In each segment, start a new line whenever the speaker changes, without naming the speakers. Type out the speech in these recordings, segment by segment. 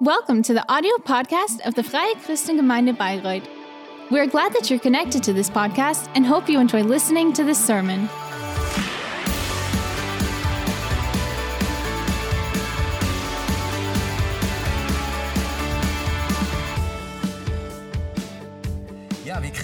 Welcome to the audio podcast of the Freie Christengemeinde Bayreuth. We're glad that you're connected to this podcast and hope you enjoy listening to this sermon.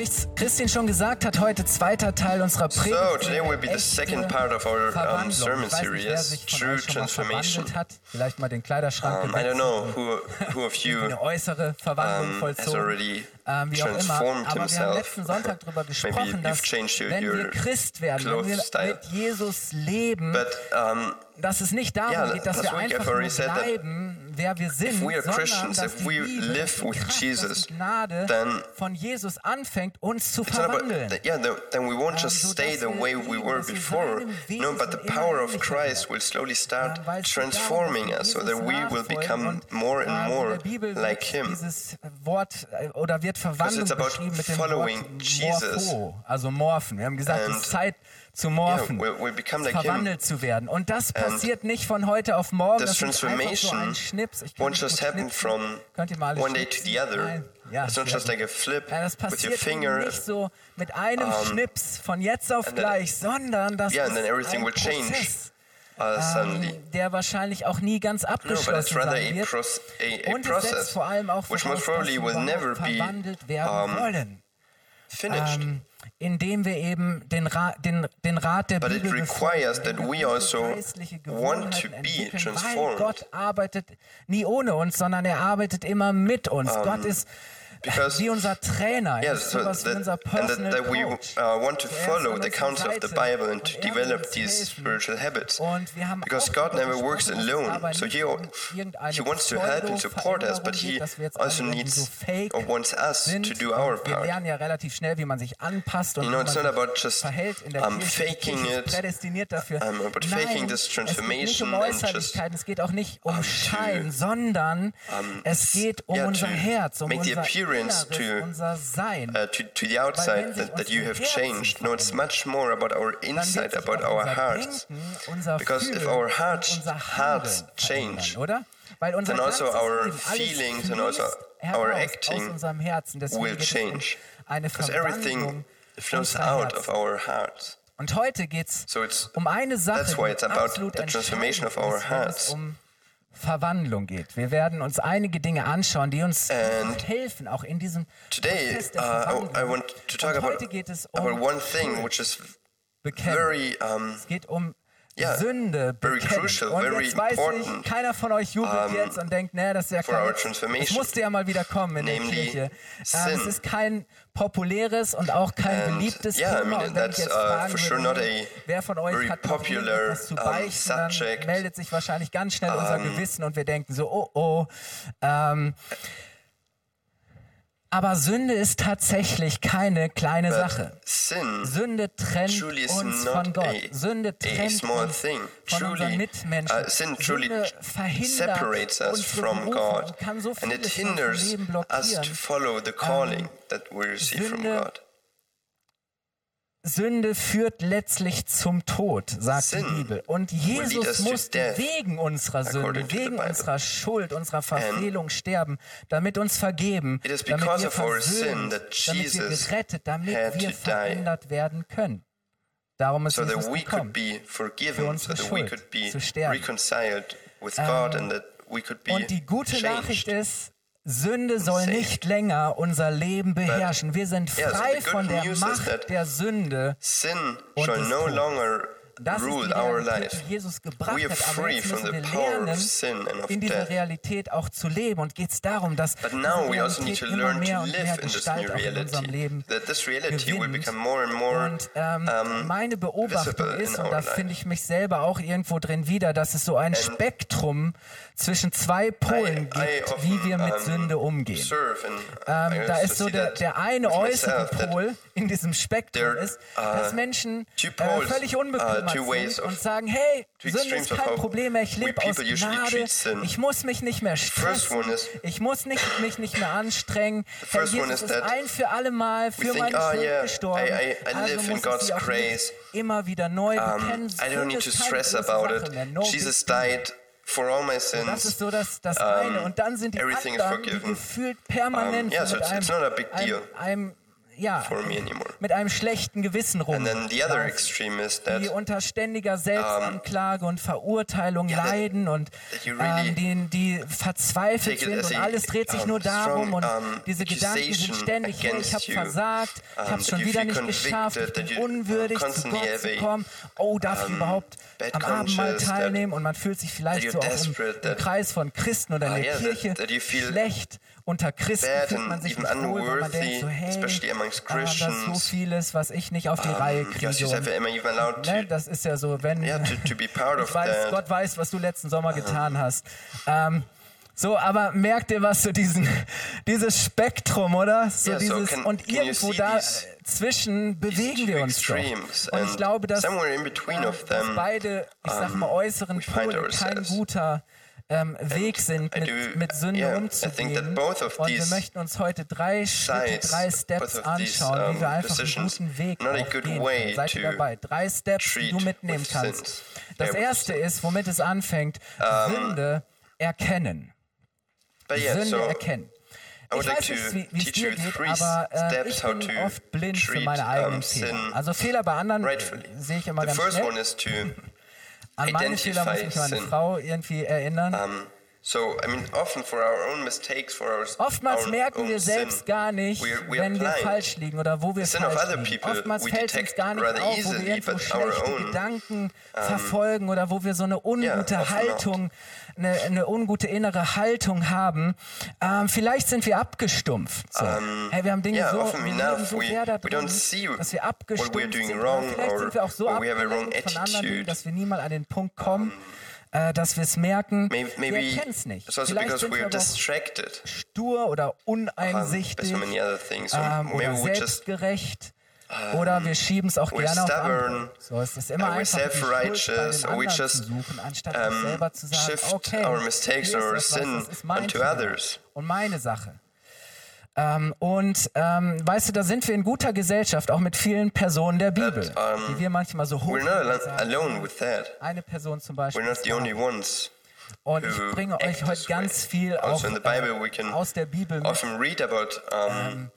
Christian schon gesagt hat, heute zweiter Teil unserer Predigt.
So, today will be the second part of our um, sermon series, True Transformation.
Vielleicht mal den Kleiderschrank
Um, I don't know who, who of you
eine äußere Verwandlung
um, has
vollzogen.
already
Ähm, wie auch immer.
transformed
Aber wir haben
himself.
letzten Sonntag darüber
Maybe
gesprochen, dass
changed your-
wenn wir Christ werden, wenn wir mit Jesus leben,
But um,
dass es nicht darum
Yeah,
geht, dass wir einfach nur bleiben, wer wir sind, sondern
Christians,
dass
if
die
we
Liebe,
live with
Kraft,
Jesus,
die Gnade
then
von Jesus anfängt, uns zu
about,
verwandeln.
th- yeah, the, then we won't just
Ähm,
stay
sodass
the
wir
way we were before. No, but the power of Christ will slowly start
weil es geht darum,
transforming us so that we will become more and more like Him.
Wort äh, oder wird Verwandlung
it's about
beschrieben mit dem
following
Wort
Jesus.
Also morphen. Wir haben gesagt, es ist Zeit zu morphen, verwandelt zu werden. Und das passiert nicht von heute auf morgen. Das ist einfach so ein Schnips. Ich kann
just happen from
Könnt ihr mal
one day to the other.
Nein. Ja,
It's not just like a flip
Ja, das
with your
passiert
finger.
nicht so mit einem Schnips von jetzt auf
then-
gleich, sondern das
Yeah,
ist ein
will change
Prozess,
uh, suddenly.
ähm, der wahrscheinlich auch nie ganz
No,
abgeschlossen
rather
sein wird.
a, a
Und es setzt vor allem auch voraus, dass wir verwandelt werden
um,
wollen.
finished.
Ähm, indem wir eben den, Ra den, den Rat der
But it
Bibel
requires
befolgen,
also
geistliche
want to
Gewohnheiten
be
entwickeln, Weil
transformed.
Gott arbeitet nie ohne uns, sondern er arbeitet immer mit uns. Gott ist
because-
wie unser Trainer, er ist
so that,
unser
and
Personal
that, that we uh, want to follow the counsel of the Bible and to develop these spiritual habits. Because God never works alone. So he, he wants to help and support us, but he also needs or wants us to do our part. You know, it's not about just, um, faking it, um, about faking this transformation and just,
es geht auch nicht um Schein, sondern es geht um unser Herz, um unser
appearance
Inneres,
to,
unser Sein.
uh, to, to the
Weil
outside
wenn sich
that, that you
unsere
have
Herzen
changed. No, it's
verändern,
much more about our
dann wird
inside,
sich
about
auch
our
unser
hearts.
Denken, unser
Because if
Fühlen
our
und
hearts,
unser
hearts
Handeln
change,
verändern, oder? Weil unser
then also
ganzes
our
Leben, alles
feelings and also
fließt
our
heraus
acting
aus unserem Herzen. Deswegen
will
geht es um
change.
eine
Because
Verwandlung
everything flows
unserer
out of
Herzen.
our hearts.
Und heute geht es
So it's
um eine Sache,
that's why
die
it's about
absolut
the transformation
entscheidend
of our
ist, wenn es
hearts.
um Verwandlung geht. Wir werden uns einige Dinge anschauen, die uns
And
helfen, auch in diesem
Today,
Prozess der
uh, I,
Verwandlung.
I want to talk
Und
about,
heute geht es um
about one thing which is
bekennen.
very um,
Es geht um
Yeah,
Sünde
very
bekennen.
crucial,
und jetzt weiß ich, keiner von euch jubelt
um,
jetzt und denkt, nee, das ist ja kein, das musste ja mal wieder kommen in
Namely,
der Kirche.
Sin.
es ist kein populäres und auch kein
And,
beliebtes
yeah, I
Thema.
mean,
und wenn ich jetzt
uh,
fragen
for sure
würde, wer von euch hat
popular,
irgendetwas zu
um,
beichten, dann
subject.
meldet sich wahrscheinlich ganz schnell unser Gewissen und wir denken so, oh oh. Ähm, aber Sünde ist tatsächlich keine kleine Sache.
sin.
Sünde trennt uns von Gott.
a-
Sünde trennt
small
uns
thing.
von unseren
Truly,
Mitmenschen.
uh, sin truly
Sünde verhindert
from
Berufung
God,
und kann so
and it
vieles in unserem
hinders us to follow the calling that we receive from
Sünde
God.
Sünde führt letztlich zum Tod, sagt
Sin
die Bibel. Und Jesus musste wegen unserer Sünde, wegen unserer Schuld, unserer Verfehlung sterben, damit uns vergeben, damit wir versöhnt, damit wir
Jesus
gerettet, damit wir verändert werden können. Darum ist
So
Jesus
that we
gekommen.
could be
für unsere
so that we
Schuld
could be
zu sterben.
and be
Und die gute Nachricht
changed.
ist, Sünde soll nicht länger unser Leben beherrschen. Wir sind frei von der Macht der Sünde.
Sin shall no longer
Das ist
rule
die
our
Realität,
life.
die Jesus gebracht
We are
hat. Aber
free
jetzt
from
müssen
the
wir
power
lernen, in dieser. Realität auch zu leben. Und geht es darum, dass
But
diese
now we also need
Realität
to
immer
learn
mehr
to
und mehr Gestalt auch in unserem Leben gewinnt.
more
Und ähm, meine Beobachtung ist, und da finde ich mich selber auch irgendwo drin wieder, dass es so ein Spektrum zwischen zwei Polen
I- I
gibt, wie wir mit
um,
Sünde umgehen. Ähm,
I
da
also
ist so der, der eine äußere Pol in diesem Spektrum ist,
are
dass Menschen äh, völlig
uh,
unbekümmert
two ways
sind
of-
und sagen, hey, Sünde ist kein Problem mehr, ich lebe aus Gnade, ich muss mich nicht mehr stressen, ich muss nicht, mich nicht mehr anstrengen, Herr Jesus
is
ist ein für alle Mal für meine
"Ah,
Schuld
yeah,
gestorben,
I- I- I
also muss ich
God's
sie auch
grace.
nicht immer wieder neu bekennen, Sünde
need
ist
to
keine
stress
große
about
Sache
it.
mehr. No
Jesus died for all my
Das
sins.
ist so das, das eine. Und dann sind die
everything is
anderen, die
forgiven.
gefühlt permanent
Um, yeah,
so
it's- it's
einem,
not a big deal
einem, einem ja, mit einem schlechten Gewissen rum. Die unter ständiger Selbstanklage und Verurteilung leiden und ähm, die, die verzweifelt sind und alles dreht sich nur darum und diese Gedanken sind ständig, hey, ich habe versagt, ich habe es schon wieder nicht geschafft, ich bin unwürdig zu Gott zu kommen, oh, darf ich überhaupt am Abendmahl teilnehmen und man fühlt sich vielleicht so auch im, im Kreis von Christen oder in
Ah,
der Kirche
that you feel
schlecht. Unter Christen fühlt man sich nicht wohl, weil man denkt so, hey, ah, das ist so vieles, was ich nicht auf die Reihe
Um,
kriege. und-
allowed to
Ne, das ist ja so, wenn
Yeah, to- to
weiß. Gott weiß, was du letzten Sommer getan hast. Ähm, so, aber merkt ihr was so diesen, dieses Spektrum, oder? So
Yeah, so
dieses
can-
und
can you
irgendwo da zwischen bewegen wir uns doch. Und ich glaube, dass, äh, dass beide, ich sag mal,
um,
äußeren
we find
Pole kein guter ähm, Weg sind, mit, mit Sünde
yeah,
umzugehen. Und wir möchten uns heute drei Schritte, drei Steps anschauen, wie wir einfach einen guten Weg gehen können. Seid ihr dabei? Drei Steps, die du mitnehmen kannst. Das erste ist, womit es anfängt, Sünde erkennen. Sünde erkennen. Ich weiß nicht, wie es dir geht, aber äh, ich bin oft blind für meine eigenen Fehler. Also Fehler bei anderen
rightfully.
sehe ich immer ganz schnell. An meine Fehler muss mich meine. Frau irgendwie erinnern.
um, so I mean often for our own mistakes, for our
Oftmals
our
merken wir selbst
sin,
gar nicht,
we are- we are
wenn wir falsch liegen oder wo wir
The
falsch liegen. Oftmals fällt uns gar nicht auf, wo
easily,
wir irgendwo schlechte
own,
Gedanken verfolgen oder wo wir so eine ungute
often
Haltung, eine, eine ungute innere Haltung haben. Ähm, vielleicht sind wir abgestumpft. So. hey, wir haben Dinge
yeah,
so, wir
enough
so
we-
da drin, dass wir abgestumpft
we're
sind. vielleicht sind wir auch so
or we have a wrong
abgelenkt von anderen Dingen, dass wir nie mal an den Punkt kommen, äh, dass wir es merken.
Maybe,
wir
maybe
erkennen es nicht.
also
Vielleicht sind wir
distracted
stur oder
um,
uneinsichtig
so other things. Or
ähm, oder selbstgerecht. Oder wir schieben es auch gerne auf andere.
stubborn,
So, es ist immer
and we're
einfach die Schuld bei den anderen zu
just,
suchen, anstatt
um,
selber zu sagen,
shift
okay,
our mistakes or
etwas,
sin
Fehler
others.
und meine Sache. Ähm, und ähm, weißt du, da sind wir in guter Gesellschaft, auch mit vielen Personen der Bibel,
um,
die wir manchmal so hoch
We're not al- alone with that.
Eine Person zum Beispiel.
We're not the only ones.
Und ich bringe euch heute ganz viel auch
Also we
äh, aus der Bibel mit.
often read about um, people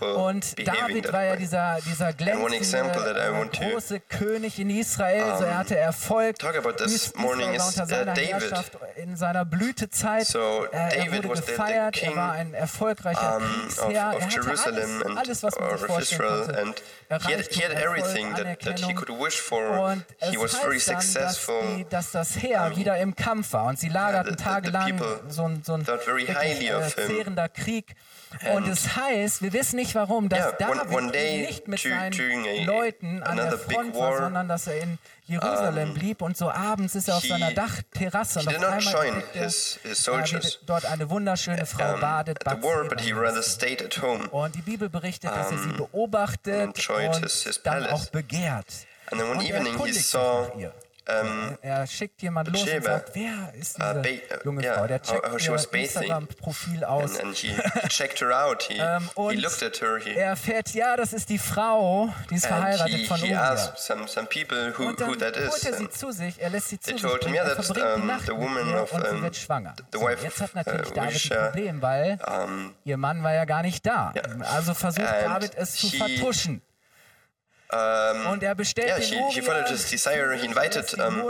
Und David war ja dieser, dieser glänzende, äh, große König in Israel. so, er hatte Erfolg.
talk about this morning is,
unter
uh,
seiner. Herrschaft in seiner Blütezeit.
So,
er
David
wurde gefeiert. er war ein erfolgreicher Kriegsherr.
of
er hatte
Jerusalem
alles,
and
alles, was man sich
of
vorstellen konnte.
he had, he had everything that, that he could wish for.
Und es
He was very
dann, dass,
successful.
die, dass das Heer wieder im Kampf war und sie lagerten tagelang so ein, so ein äh, zehrender Krieg. Und es heißt, wir wissen nicht warum, dass
Yeah, one-
David
one day
nicht mit seinen
a-
Leuten an der Front war,
war,
sondern dass er in Jerusalem blieb und so abends ist er auf
he-
seiner Dachterrasse und auf einmal er,
his- his soldiers,
dort eine wunderschöne Frau
um,
badet.
war, but
Bathseba
he
heißt
rather
sie.
stayed at home.
Und die Bibel berichtet, dass er sie beobachtet
enjoyed
und
his-
dann auch begehrt.
And then one
Und er
evening he saw
ihr.
Um,
Er schickt jemand los und sagt, wer ist
uh,
diese
uh,
junge
yeah,
Frau? Der
how-
checkt
how she
ihr. Instagram-Profil aus.
and, and he, he checked her out. He,
Ähm,
he
und
looked at her. He,
er erfährt, ja, das ist die Frau, die ist verheiratet
he,
von
he asked some, some people who,
Und dann
who that
holt
is.
er sie zu sich, er lässt sie zu sich bringen,
yeah,
er verbringt die
um,
Nacht
the woman of,
und sie
um,
wird schwanger.
the
So,
wife
jetzt
of,
hat natürlich
uh,
David ein
Urisha.
Problem, weil
um,
ihr Mann war ja gar nicht da. Also versucht David es zu
he-
vertuschen.
Um,
Und er bestellt
yeah,
den
he, he followed his desire. He invited um,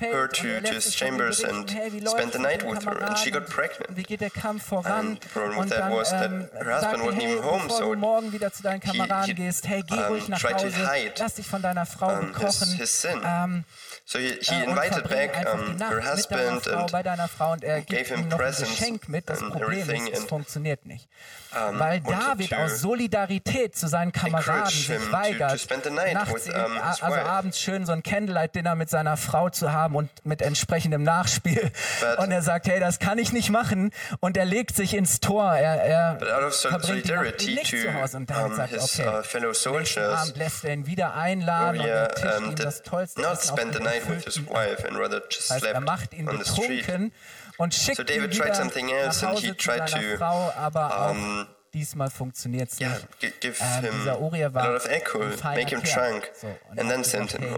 her to, to his chambers and spent the night with her, and she got pregnant. And the problem with that was that
ähm,
her husband wasn't even home, so
morgen wieder zu deinen Kameraden
he,
gehst, hey, geh ruhig nach Hause,
hide,
lass dich von deiner Frau
his,
bekochen.
So he, he
äh,
invited back um, her husband
Frau
and
bei deiner Frau und er
gave
gibt
him
ihm noch ein
presents
Geschenk mit. Das
and
Problem
everything
ist, es
and,
funktioniert nicht.
um,
Weil David
to
aus Solidarität zu seinen Kameraden sich
to-
weigert,
to spend the night
nachts
with, um, his
also
wife.
abends schön so ein Candlelight-Dinner mit seiner Frau zu haben und mit entsprechendem Nachspiel.
But-
und er sagt, hey, das kann ich nicht machen. Und er legt sich ins Tor. Er, er verbringt die Nacht nicht zu Hause. Und David
to
sagt, okay,
uh, fellow soldiers,
lässt er ihn wieder einladen und er tischt
um,
ihm das tollste Essen auf heißt, er macht ihn
on the street.
betrunken und schickt
So
ihn
David
wieder
tried something else
nach
and
Hause
he
zu
tried
seiner
to,
Frau, aber
um,
auch diesmal funktioniert es
Yeah,
nicht.
gi- give
Ähm,
him
dieser Uriah
a
war
lot of alcohol, make him drunk,
So,
and then send him home.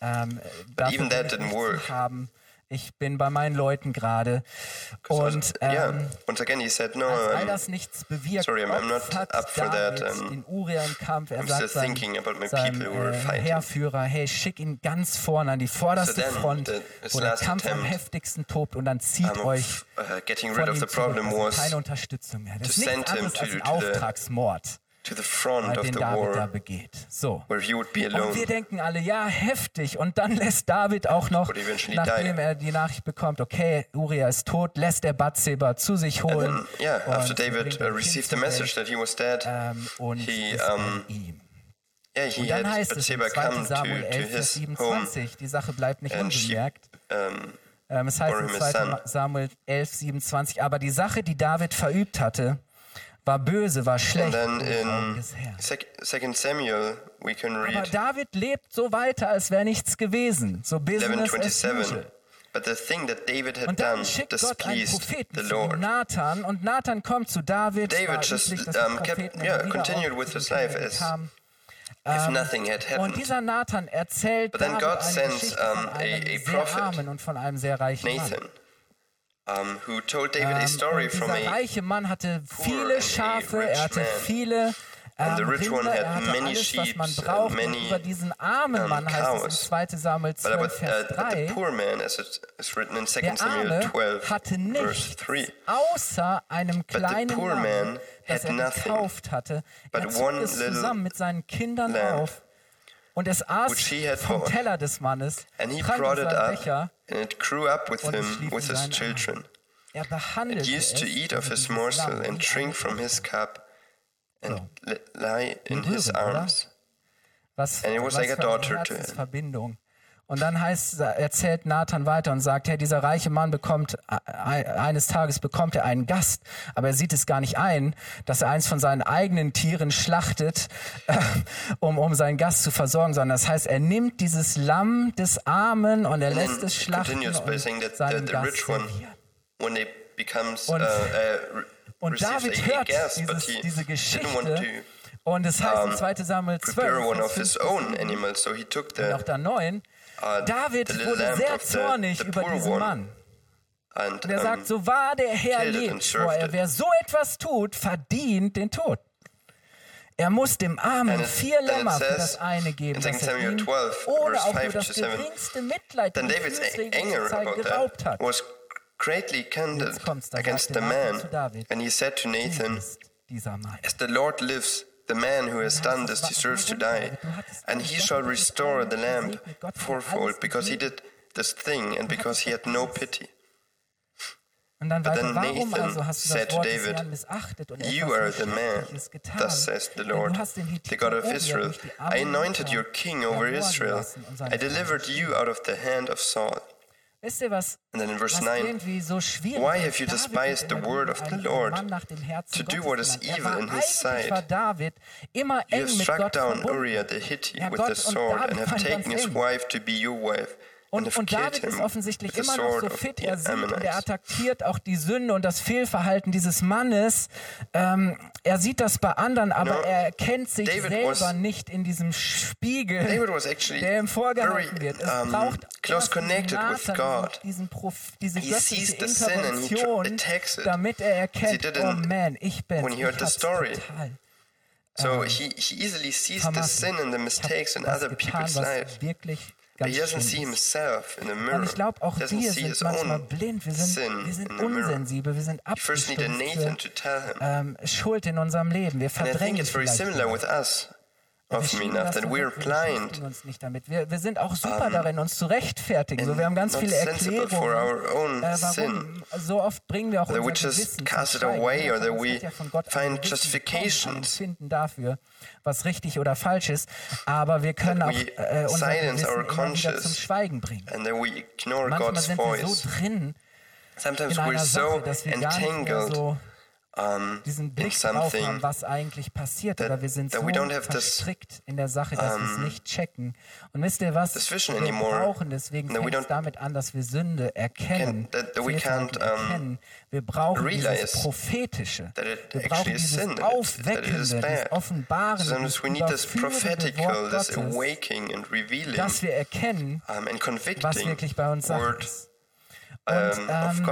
ähm, dafür
even that didn't work.
Haben. Ich bin bei meinen Leuten gerade. Und
yeah.
ähm,
Once again, he said, no,
als all das nichts bewirkt,
sorry, I'm- I'm not
opfert
up for that, um,
den Uriah im Kampf. Er
I'm
sagt seinem, seinem äh. Heerführer, hey, schick ihn ganz vorne an die vorderste
So
Front,
the-
wo der Kampf am heftigsten tobt und dann zieht
um,
euch
uh, getting
von
rid of
ihm
the
zurück.
problem
Also keine Unterstützung mehr. Das ist nichts anderes als ein Auftragsmord,
to the front of the
David da
war,
begeht. So.
where he would be
Und wir
alone.
denken alle, ja, heftig. Und dann lässt David auch noch, nachdem
die.
er die Nachricht bekommt, okay, Uriah ist tot, lässt er Bathseba zu sich holen.
then, yeah, after
und
David uh, received the message that he was dead,
ähm, und
he, um, yeah, he
Und dann heißt es in
Bathsheba
2.
come to,
Samuel
to
11, Vers
his home
27, die Sache bleibt nicht
and she,
unbemerkt.
um,
Ähm, es heißt in
him a
2.
son.
Samuel 11, 27, aber die Sache, die David verübt hatte, war böse, war
and
schlecht
then
in den Augen
in
des Herrn.
sec- Second Samuel, we can
Aber
read
David lebt so weiter, als wäre nichts gewesen. So business as
11:27.
usual.
But the thing that David had
Und dann
done
schickt Gott einen
displeased
Propheten
the Lord.
Nathan, und Nathan kommt zu David.
David just,
üblich,
um, kept- yeah, continued with his life as if nothing had
Und
happened.
dieser Nathan erzählt
But then
David
God
eine
sends,
Geschichte von
um, a-
einem
a
sehr
prophet,
armen und von einem sehr reichen Mann.
Um, who told David a
Ähm,
story from
dieser
a
reiche Mann hatte viele Schafe, er hatte viele ähm, Rinder, er hatte
many
alles, was man braucht.
Many,
über diesen armen
um,
Mann heißt es
cows.
in 2. Samuel
But
12,
about
Vers
uh, but the
3,
poor man, as it is written in 2
der
Samuel
Arme
12,
hatte
verse
nichts
3.
außer einem kleinen
poor
Lamm,
man
das er gekauft hatte. Er
but
zog es zusammen mit seinen Kindern auf und es aß
which he had
vom. Teller des Mannes,
And he
trank
brought
aus
it
seinem
up,
Becher
and it grew up with him, with his children.
Er
It used to eat of his morsel and drink from his cup and lie in his arms.
Was,
And it was like a daughter to him.
Und dann heißt, erzählt Nathan weiter und sagt, hey, dieser reiche Mann bekommt, e- eines Tages bekommt er einen Gast, aber er sieht es gar nicht ein, dass er eins von seinen eigenen Tieren schlachtet, äh, um, um seinen Gast zu versorgen, sondern das heißt, er nimmt dieses Lamm des Armen und er
And
lässt es
it
schlachten und Gast
one, becomes uh,
Und-
uh, re-
Und David hört
but
dieses,
he
diese Geschichte und es heißt in
um,
2 Samuel 12,
prepare one
Vers
of his
5 bis
own
7,
animals, so he took
und auch da 9,
uh,
David wurde sehr zornig über diesen Mann. Und er sagt, so wahr der Herr lebt
served
vor er,
it.
wer so etwas tut, verdient den Tod. Er muss dem Armen vier Lämmer für das eine geben,
in 2
das er ihm
12,
ohne
verse
auch nur
5
das
to 7,
geringste Mitleid zeigen
about
geraubt
that
hat.
was greatly
da
against the man, and he said to Nathan. As the Lord lives, the man who has done this deserves to die, and he shall restore the lamb fourfold, because he did this thing and because he had no pity. But then Nathan
also hast du
said to David,
und
You are the man, thus says the Lord,
du hast den
the God of Israel. I anointed your king over Israel.
lassen und seine
I delivered you out of the hand of Saul.
Wisst ihr was?
And then in verse
was
9,
irgendwie so schwierig
Why
ist?
have you
David
despised
wird
the
immer
word
wieder
of the
ein
Lord
Mann nach dem Herzen
to do
Gottes
what is
genannt. Er
evil
war
in his
eigentlich
sight?
war David immer
You
eng
have
mit
struck
Gott
down
verbunden.
Uriah the Hittite
Ja,
with
Gott
the
und
sword
David
and have
waren
taken
ganz
his
eng.
wife to be your wife. And
Und, und David ist offensichtlich immer noch so fit. Er sieht und er attackiert auch die Sünde und das Fehlverhalten dieses Mannes. Ähm, er sieht das bei anderen, aber
No,
er erkennt sich
David
selber nicht in diesem Spiegel,
David was actually
der ihm vorgehalten
very,
wird. Es
um,
braucht
close connected with God.
Diesen Prof, diese
He
göttliche
sees the sin and he tr-
Intervention, damit er erkennt, oh man, ich bin
when he heard the story.
total
So he, he easily sees the sin and the
Ich
mistakes in other people's lives.
wirklich ganz
he doesn't
schlimm
see
ist.
himself in the
Und
mirror.
ich glaube, auch wir sind manchmal blind. Wir sind,
sin
wir sind unsensibel, wir sind abgestumpft für ähm, Schuld in unserem Leben. Wir verdrängen vielleicht schieben
enough,
das
that
so
we're blind
uns nicht damit. Wir, wir sind auch super darin, uns zu rechtfertigen. So, wir haben ganz viele
sensible for
Erklärungen.
our own
Äh, warum? So oft bringen wir auch
That we
unser Gewissen
cast it away or that we
ja von Gott
find justifications.
Empfinden dafür, was richtig oder falsch ist. Aber wir können auch äh, unser Gewissen wieder zum. Schweigen bringen.
And then we ignore
Manchmal
God's
sind wir so drin
Sometimes
in
we're
einer
so
Sache, dass wir gar nicht mehr
entangled
so
um,
diesen Blick drauf haben, was eigentlich passiert.
that-
Oder wir sind so
have this,
verstrickt in der Sache, dass wir es nicht checken. Und wisst ihr was? Wir
anymore,
brauchen deswegen fängt es damit an, dass wir Sünde erkennen.
can- that- that we
Fehlverhalten
can't, um,
erkennen. Wir brauchen dieses Prophetische. Wir brauchen dieses
sin,
Aufweckende, dieses
bad.
Offenbarende,
Sometimes
dieses Wort Gottes, dass wir erkennen,
um,
was wirklich bei uns Sache ist.
um, of
ähm.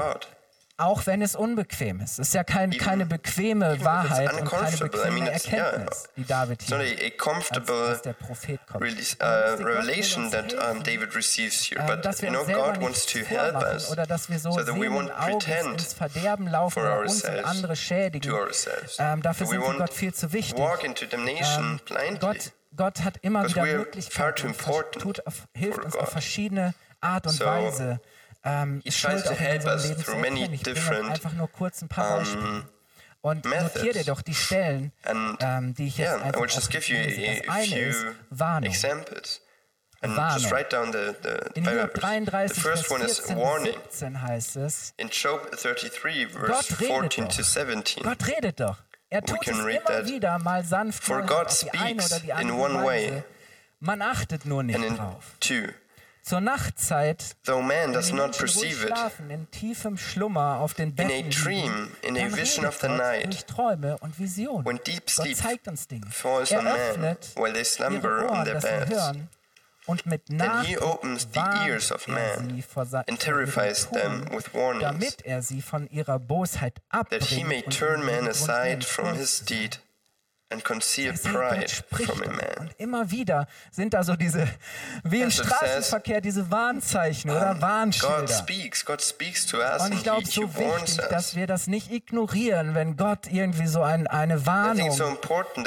Auch wenn es unbequem ist. Es ist ja kein, keine bequeme
even if it's
Wahrheit und keine
uncomfortable. I
bequeme
mean, it's- yeah,
Erkenntnis, die David hier als, als der Prophet kommt.
release, uh, revelation that um, David receives here,
ähm,
but
dass wir
you know, God wants to help us
oder dass wir so
so that we won't pretend
ins Verderben laufen
for
uns und
ourselves
andere schädigen.
to ourselves.
Ähm, dafür sind wir Gott viel zu wichtig.
walk into damnation
Ähm,
blindly.
Gott, Gott hat immer wieder Möglichkeiten tut hilft uns
God.
auf verschiedene Art und
So,
Weise. Ähm,
he
Schuld
tries to help us through many.
Ich
different,
einfach nur kurz ein paar Beispiele. Und notiere dir doch die Stellen,
And
ähm, die ich jetzt
yeah, I
einfach
will just give you a,
Das eine ist
few
Warnung.
examples. And
Warnung.
just write down the, the
In Hiob
verse.
33,
The
Vers
first one is
14
warning.
bis 17 heißt es,
In Job 33, verse
Gott redet
14
doch.
to 17.
Gott redet doch. Er tut es
can read
immer
that.
wieder mal sanft
For God speaks in one way.
Man achtet nur nicht drauf.
2,
Zur Nachtzeit,
though man does not perceive it,
schlafen, in tiefem Schlummer auf den Betten liegen,
dream, in a vision of the night,
durch Träume und Visionen.
when deep sleep
zeigt uns Dinge.
falls on man while they slumber on their beds.
und mit
Then he
Nachdruck
opens the ears of man and terrifies them with warnings,
damit er sie von ihrer Bosheit abbringt
that he may turn man aside from his deed and conceal pride from a man.
Und immer wieder sind da so diese, wie im Straßenverkehr, diese Warnzeichen oder
God
Warnschilder.
speaks, God speaks to us
Und ich glaube, so wichtig, dass wir das nicht ignorieren, wenn Gott irgendwie so ein, eine Warnung
so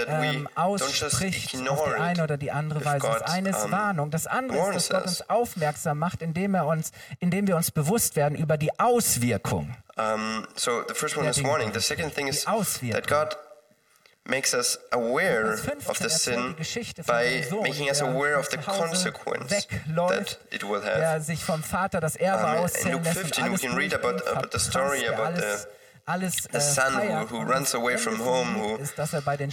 ähm, ausspricht auf die eine oder die andere Weise. Das
God,
eine ist
um,
Warnung, das andere ist, dass Gott uns aufmerksam macht, indem er uns, indem wir uns bewusst werden über die Auswirkung.
Um, so the first one is warning. The second thing is that God makes us aware
Vers 15
of the sin by making us aware of the consequence that it will have. Um, in Luke
lässt
15
und
we can read about- about the story about
alles
the
äh,
son who- who runs away from home, who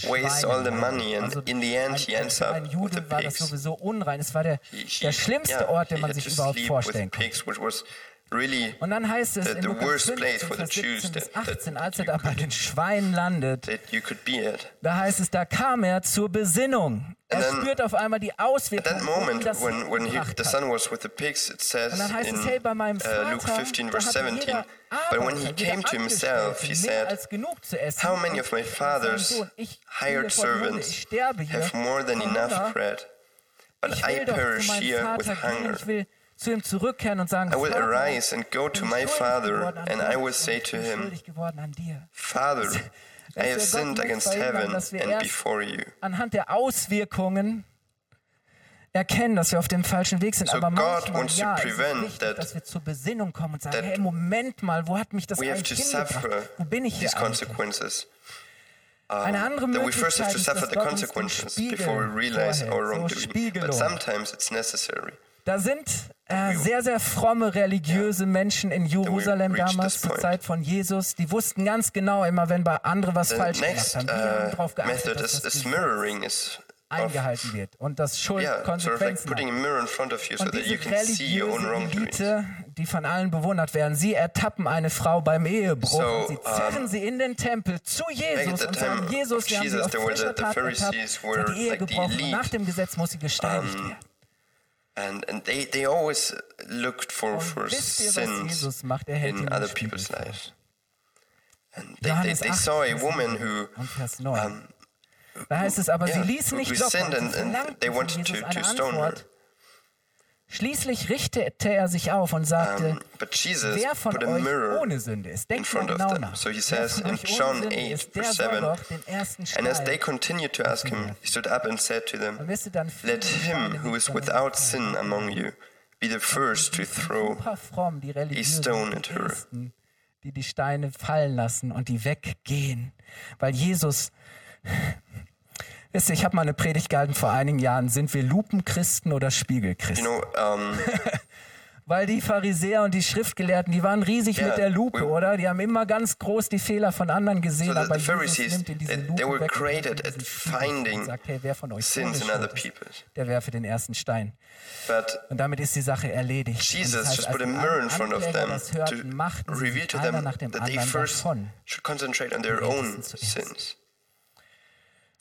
wastes all the money and
Also
in the end he ends up with the
war das
pigs.
sowieso unrein. Es war der, der schlimmste Ort, den man sich überhaupt vorstellen
the
kann. Und dann heißt es
the-
in Lukas
worst
15,
place for the
Vers
Jews
17 bis
that- that
18, als er da bei den Schweinen landet, da heißt es, da kam er zur Besinnung. Er spürt auf einmal die Auswirkungen,
moment,
das
when, when he, the son was with the pigs, it says
Und dann heißt es, hey, bei meinem
uh,
Vater,
Luke 15,
da
verse
hatte
17,
jeder
but when he came to himself, he said. How many of my
er
father's hired servants have more than enough bread, but I perish here with hunger?
Zu ihm zurückkehren und sagen,
I will arise and go
ich
to my father, and I will say to him. Father, I have sinned against heaven and before you.
anhand der Auswirkungen erkennen, dass wir auf dem falschen Weg sind.
So
Aber
God
manchmal
to
ja, wichtig,
that-
dass wir zur Besinnung kommen und sagen, hey, Moment mal, wo hat mich das
We have
eigentlich
to
hingebracht?
suffer
Wo bin ich hier
consequences.
Eine andere
That we first have
Möglichkeit
to
ist,
suffer
dass
the
Gott uns den
consequences
Spiegel
before we realize our
vorhält, so
wrongdoing. But
Spiegelung.
sometimes it's necessary.
Da sind äh, sehr, sehr fromme religiöse Menschen in Jerusalem damals zur. Zeit von Jesus. Die wussten ganz genau immer, wenn bei andere was
The
falsch gemacht
next
haben. Die haben
uh,
darauf geachtet,
method
dass
is,
das
is mirroring, is
eingehalten wird und das Schuld
yeah, sort of like so
Und diese religiöse. Elite, die von allen bewundert werden, sie ertappen eine Frau beim Ehebruch
So,
und sie zerren
um,
sie in den Tempel zu Jesus und sagen, Jesus, wir haben sie auf frischer Tat ertappt, sie hat die Ehe
like
gebrochen nach dem Gesetz muss sie gesteinigt
Um,
werden.
And, and they, they always looked for,
Und
for
wisst ihr, was
sins
Jesus macht? Er hält
in
ihnen
other
den Spiegel
people's
vor.
lives. And they, they,
Johannes
they
8,
saw a
Vers
woman
7
who
und Vers 9.
um,
da heißt es aber,
yeah,
sie ließen nicht
who
locker
sinned
und sie
and- and
verlangten
they
von
wanted
Jesus
to-
eine
to stone her.
Schließlich richtete er sich auf und sagte,
um,
wer von
put a
euch ohne Sünde ist, denkt mal genau nach.
So he says in John
Sünde
8,
ist,
verse
soll
7,
doch den ersten
And as they continued to ask him, he stood up and said to them, Let him who is without sin among you be the first to throw
religiösen
stone at her.
Die die Steine fallen lassen und die weggehen. Weil Jesus, wisst ihr, ich habe mal eine Predigt gehalten vor einigen Jahren, sind wir Lupenchristen oder
You
Spiegelchristen?
know, um,
Weil die Pharisäer und die Schriftgelehrten, die waren riesig
Yeah,
mit der Lupe,
we-
oder? Die haben immer ganz groß die Fehler von anderen gesehen,
So the-
aber
the
Jesus nimmt in diese
they-
Lupe
they were created at finding
und sagt, hey, wer von euch
sins in other
ist,
people's.
der werfe den ersten Stein.
But
Und damit ist die Sache erledigt. Und
Jesus
das heißt,
just
als
put a mirror in front of them to
hörten, sie
reveal
sich
to them that they first
davon.
should concentrate on their own sins.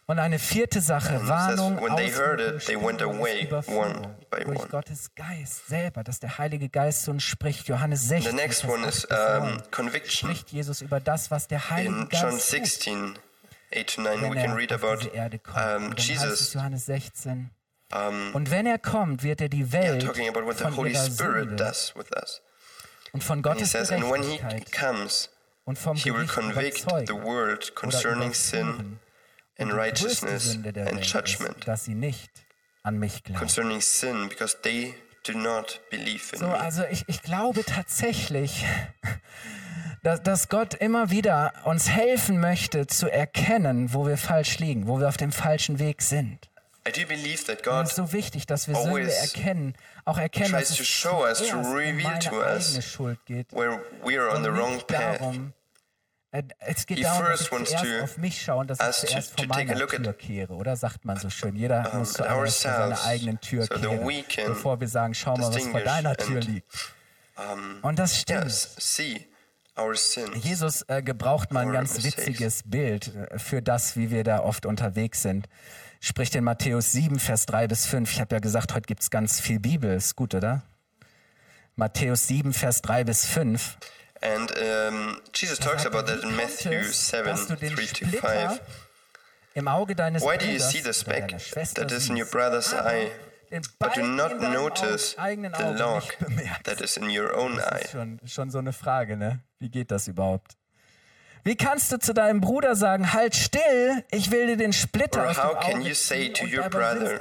Und eine vierte Sache, Warnung,
says,
Überführung durch. Gottes Geist selber, dass der Heilige Geist zu uns spricht. Johannes 16,
The next one is
8 bis 9,
um, conviction.
spricht Jesus über das, was der Heilige
In
Geist
John
tut,
16, 8 to 9,
wenn
we can read about um, Jesus
Johannes 16,
um,
und wenn er kommt, wird er die
yeah,
Welt
talking about what the
von
Holy Spirit does with us.
und von
And he
Gottes
says, and when he comes,
und vom
he will convict
überzeugen
the world concerning sin
größte
righteousness and judgment.
ist, dass sie nicht an mich glauben.
Concerning sin, because they do not believe in
So,
me.
also ich, ich glaube tatsächlich, dass, dass Gott immer wieder uns helfen möchte zu erkennen, wo wir falsch liegen, wo wir auf dem falschen Weg sind.
I do believe that
Und
God
es ist so wichtig, dass wir Sünde erkennen, auch erkennen, dass es
to show us, to
um
reveal to us
eigene Schuld geht.
where we are on the wrong path.
darum, es geht darum, dass ich zuerst auf mich schaue und dass ich zuerst vor meiner Tür kehre, oder sagt man so schön. Jeder muss zuerst vor seiner eigenen Tür kehren, bevor wir sagen, schau mal, was vor deiner Tür liegt. Und das stimmt. Jesus äh, gebraucht mal ein ganz witziges Bild äh, für das, wie wir da oft unterwegs sind. Spricht in Matthäus 7, Vers 3 bis 5. Ich habe ja gesagt, heute gibt's ganz viel Bibel. Ist gut, oder? Matthäus 7, Vers 3 bis 5.
And um, Jesus talks about that in Matthew
kommt es,
7,
dass du den
3 to
Splitter
5.
Im Auge deines
Why do you see the speck that is in your brother's
aber
eye,
den
but do not
in deinem
notice
Auge, eigenen
the
Auge
log that is in your own
Das
eye?
ist schon, schon so eine Frage, ne? Wie geht das überhaupt? Wie kannst du zu deinem Bruder sagen, halt still, ich will dir den Splitter
Or
aus dem
how can
Auge
you say to your brother,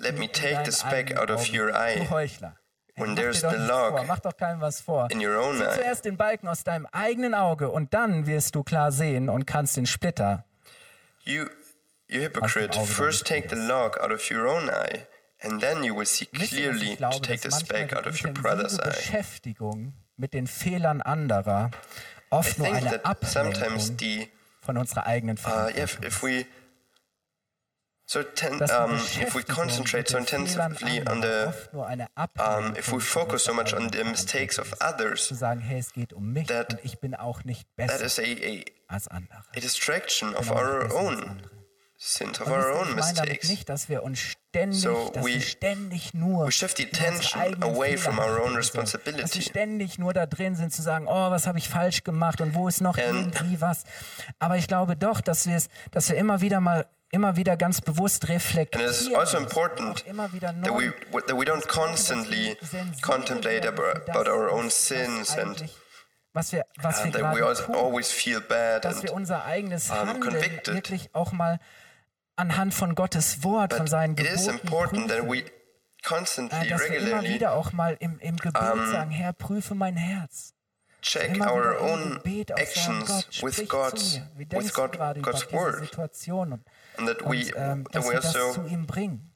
"Let me take
deinem
the speck out of
Auge"?
your eye,
Du Heuchler.
When
Mach
there's the log
vor, mach doch keinem was vor.
in your own eye?
zuerst den Balken aus deinem eigenen Auge und dann wirst du klar sehen und kannst den Splitter.
You, you hypocrite, first take the log out of your own eye, and then you will see clearly
glaube,
to take the speck out of your brother's eye.
Beschäftigung mit den Fehlern anderer oft nur eine Ablenkung von unserer eigenen
uh, yeah, if,
Verantwortung
if we so ten, um, if we concentrate so intensively on the um, if we focus so much on the mistakes of others, that- that is a, a, distraction of
nicht
our own sins, of our own mistakes. So we- we shift the attention away from our own responsibility.
Dass wir ständig nur da drin sind zu sagen, oh, was habe ich falsch gemacht und wo ist noch irgendwie was. Aber ich glaube doch, dass wir es, dass wir immer wieder mal immer wieder ganz bewusst
And
reflektieren.
it is also important
auch immer wieder
that we that we don't constantly contemplate about, our own sins and
was wir, was wir
and
gerade tun
always feel bad
dass wir
and
unser eigenes Handeln wirklich auch mal anhand von Gottes Wort, von seinen Geboten prüfen. Äh,
constantly,
dass wir immer wieder auch mal im, im Gebet sagen, Herr, prüfe mein Herz.
check our own actions with God's with God, God's word, and that we
und ähm, dass wir das
also
zu ihm bringen.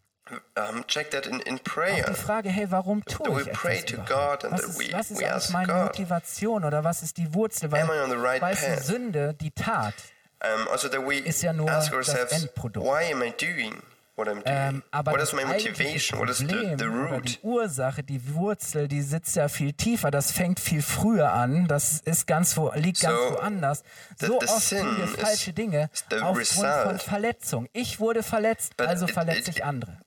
um, check that in, in
Auch
prayer.
die Frage, hey, warum tue
we
ich
pray
etwas
to
überhaupt?
God and
Was ist,
we-
was ist
we
eigentlich
ask
meine
God,
Motivation oder was ist die Wurzel? Weil,
Am I on the right
weißt du? Sünde, die Tat,
Um, also
Ist ja nur das Endprodukt.
why am I doing what I'm doing?
Ähm, aber
what
das
is my
eigentliche
motivation? What is the, the
oder
root?
die Ursache, die Wurzel, die sitzt ja viel tiefer. Das fängt viel früher an. Das ist ganz wo, liegt ganz
So,
woanders.
the-
So
the
oft tun wir falsche
is
Dinge
the
aufgrund von
result.
Verletzung. Ich wurde verletzt,
But
also verletze ich andere.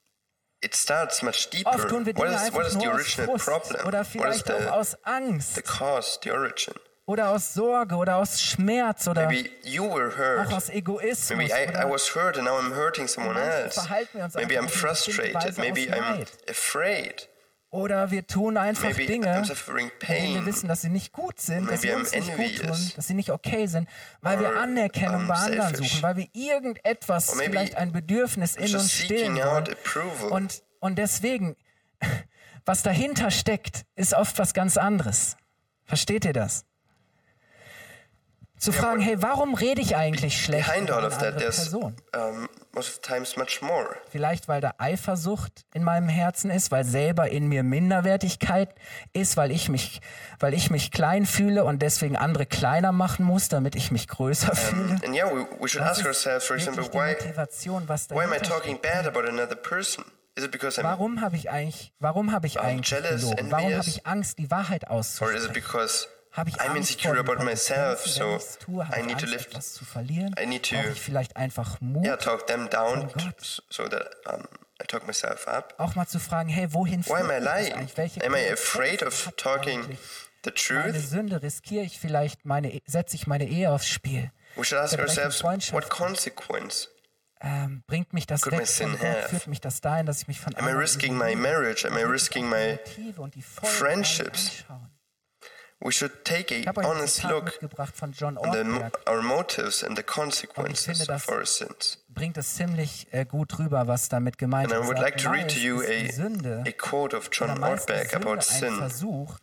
It starts much deeper.
Oft tun wir
What
Dinge
is, what is the
nur aus Frust
problem?
oder
What is
vielleicht auch
the,
aus Angst
the cause, the origin?
Oder aus Sorge oder aus Schmerz oder
Maybe you were
auch
hurt.
aus Egoismus.
Maybe I, I
oder
was hurt and now I'm hurting someone else.
verhalten wir uns
Maybe I'm frustrated. Maybe I'm afraid.
Oder wir tun einfach
Maybe
Dinge, von denen wir wissen, dass sie nicht gut sind, dass sie
I'm
uns nicht gut tun, dass sie nicht okay sind, weil wir Anerkennung bei anderen
selfish.
suchen, weil wir irgendetwas, vielleicht ein Bedürfnis in uns stillen wollen. Und, und deswegen, was dahinter steckt, ist oft was ganz anderes. Versteht ihr das? Zu fragen, hey, warum rede ich eigentlich schlecht
Behind
über
all of that, there's
Person?
um, most of the times much more.
Vielleicht, weil da Eifersucht in meinem Herzen ist, weil selber in mir Minderwertigkeit ist, weil ich mich, weil ich mich klein fühle und deswegen andere kleiner machen muss, damit ich mich größer fühle.
And yeah, we, we should
Was
ask ourselves, for example, why, why am I talking bad about another person? Is it because I'm,
Warum habe ich eigentlich, warum habe ich eigentlich gelogen? Warum habe ich Angst, die Wahrheit auszusprechen? Habe ich
I'm
Angst
insecure
vor
about myself, so
tue?
I
ich
need to
Angst,
lift-
etwas zu verlieren?
I need to-
ich vielleicht einfach Mut?
Yeah, talk them down t- so that um, I talk myself up.
Auch mal zu fragen, hey, wohin
Why am I lying?
Welche
Am I afraid of talking
eigentlich
the
Meine
truth?
Sünde riskiere ich vielleicht, meine, E- setze ich meine Ehe aufs Spiel?
We should ask ourselves what consequence
Ähm, bringt mich das
Could
weg von Gott? Führt mich das dahin, dass ich mich von
am I risking my marriage? Am I risking my friendships?
anschauen.
We should take a
ein
honest look on the, our motives and the consequences
das-
of our sins.
Bringt es ziemlich äh, gut rüber, was damit gemeint
And I
ist.
would like to read to you
ist
a,
Sünde
a quote of John
ist
Ortberg about
ein
sin.
Versuch,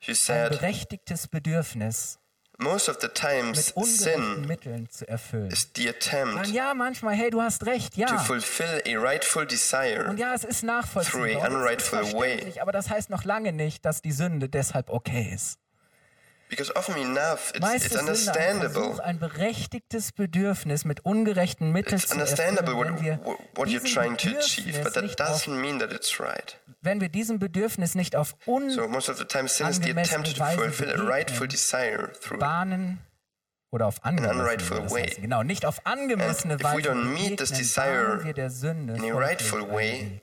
He
ein
said,
berechtigtes Bedürfnis
Most of the times, sin
Mitteln zu erfüllen.
is the attempt
ja, manchmal, hey, du hast recht, ja.
to fulfill a rightful desire
Und ja, es ist nachvollziehbar.
through a
und es ist
unrightful way.
Aber das heißt noch lange nicht, dass die Sünde deshalb okay ist.
Because often enough it's,
Meist
it's understandable.
Versuch, ein berechtigtes Bedürfnis mit ungerechten Mitteln
It's
zu erfüllen.
understandable what, what, you're trying to achieve, but that
nicht auf,
doesn't mean that it's right.
wenn wir diesem Bedürfnis nicht auf
So most of the time, sin is the
Angemessene
attempt to
Weise
fulfill a
begegnen.
rightful desire through
Unbahnen oder auf angemessene
unrightful
Weise,
way.
genau, nicht auf angemessene
And if we
Weise
don't meet this desire
bahnen wir der Sünde
in a rightful way,
Weg.